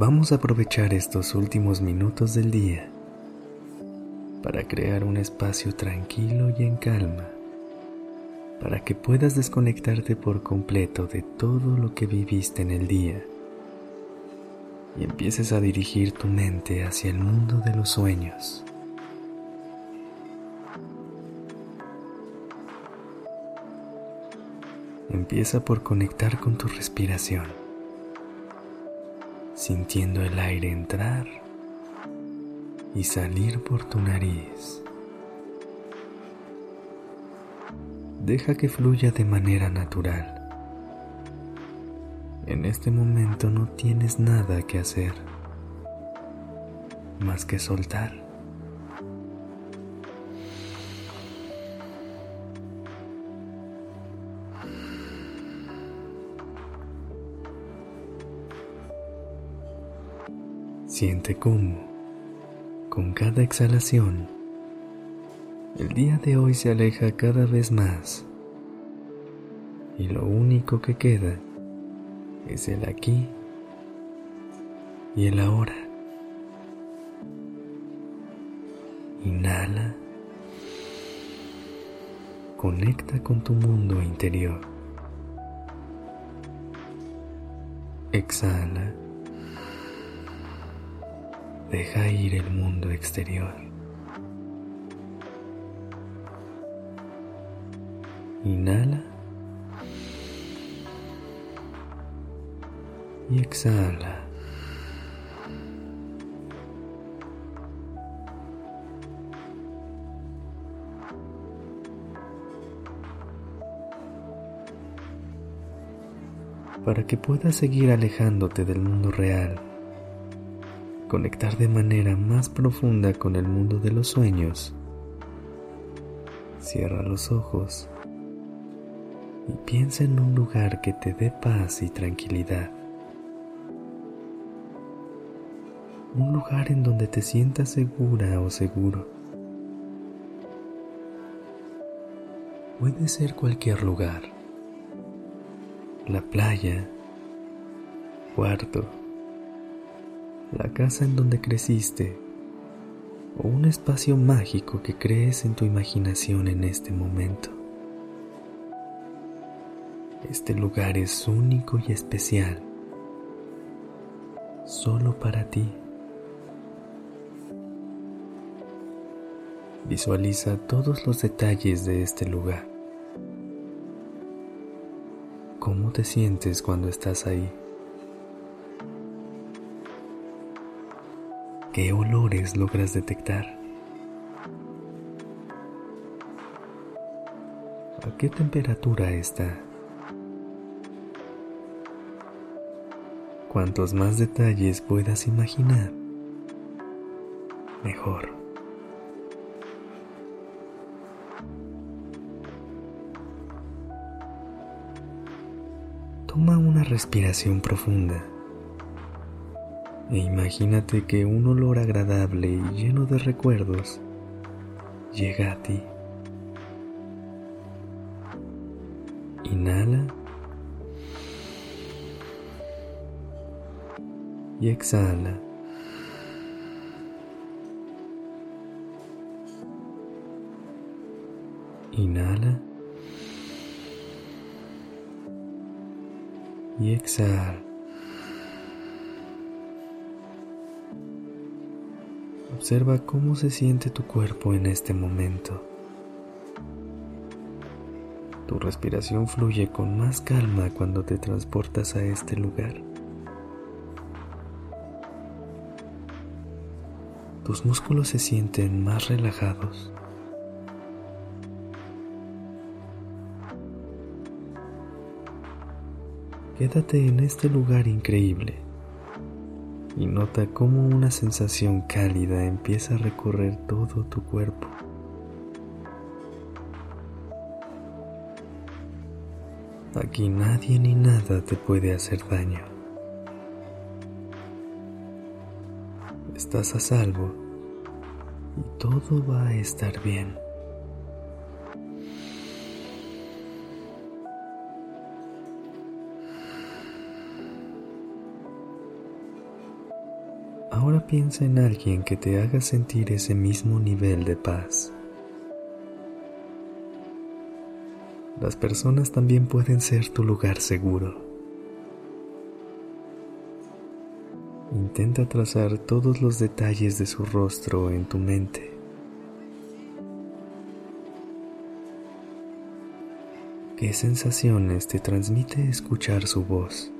Vamos a aprovechar estos últimos minutos del día para crear un espacio tranquilo y en calma, para que puedas desconectarte por completo de todo lo que viviste en el día y empieces a dirigir tu mente hacia el mundo de los sueños. Empieza por conectar con tu respiración sintiendo el aire entrar y salir por tu nariz. Deja que fluya de manera natural. En este momento no tienes nada que hacer más que soltar. Siente cómo, con cada exhalación, el día de hoy se aleja cada vez más y lo único que queda es el aquí y el ahora. Inhala. Conecta con tu mundo interior. Exhala. Deja ir el mundo exterior. Inhala. Y exhala. Para que puedas seguir alejándote del mundo real conectar de manera más profunda con el mundo de los sueños, cierra los ojos y piensa en un lugar que te dé paz y tranquilidad. Un lugar en donde te sientas segura o seguro. Puede ser cualquier lugar. La playa, cuarto, la casa en donde creciste o un espacio mágico que crees en tu imaginación en este momento. Este lugar es único y especial, solo para ti. Visualiza todos los detalles de este lugar. ¿Cómo te sientes cuando estás ahí? ¿Qué olores logras detectar? ¿A qué temperatura está? Cuantos más detalles puedas imaginar, mejor. Toma una respiración profunda e imagínate que un olor agradable y lleno de recuerdos llega a ti. Inhala y exhala. Inhala y exhala. Observa cómo se siente tu cuerpo en este momento. Tu respiración fluye con más calma cuando te transportas a este lugar. Tus músculos se sienten más relajados. Quédate en este lugar increíble y nota cómo una sensación cálida empieza a recorrer todo tu cuerpo. Aquí nadie ni nada te puede hacer daño. Estás a salvo y todo va a estar bien. Ahora piensa en alguien que te haga sentir ese mismo nivel de paz. Las personas también pueden ser tu lugar seguro. Intenta trazar todos los detalles de su rostro en tu mente. ¿Qué sensaciones te transmite escuchar su voz?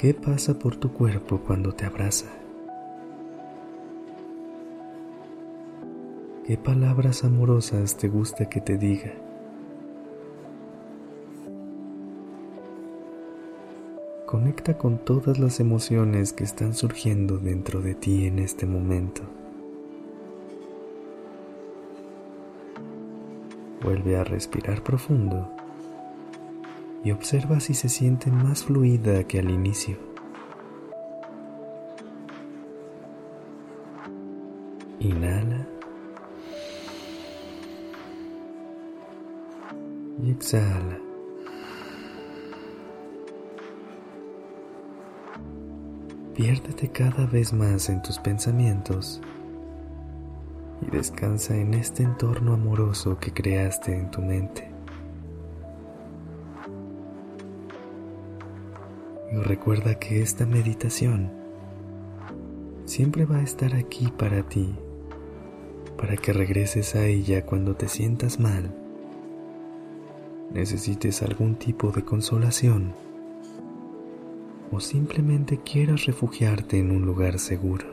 ¿Qué pasa por tu cuerpo cuando te abraza? ¿Qué palabras amorosas te gusta que te diga? Conecta con todas las emociones que están surgiendo dentro de ti en este momento. Vuelve a respirar profundo y observa si se siente más fluida que al inicio. Inhala y exhala. Piérdete cada vez más en tus pensamientos y descansa en este entorno amoroso que creaste en tu mente. Y recuerda que esta meditación siempre va a estar aquí para ti, para que regreses a ella cuando te sientas mal, necesites algún tipo de consolación o simplemente quieras refugiarte en un lugar seguro.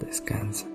Descansa.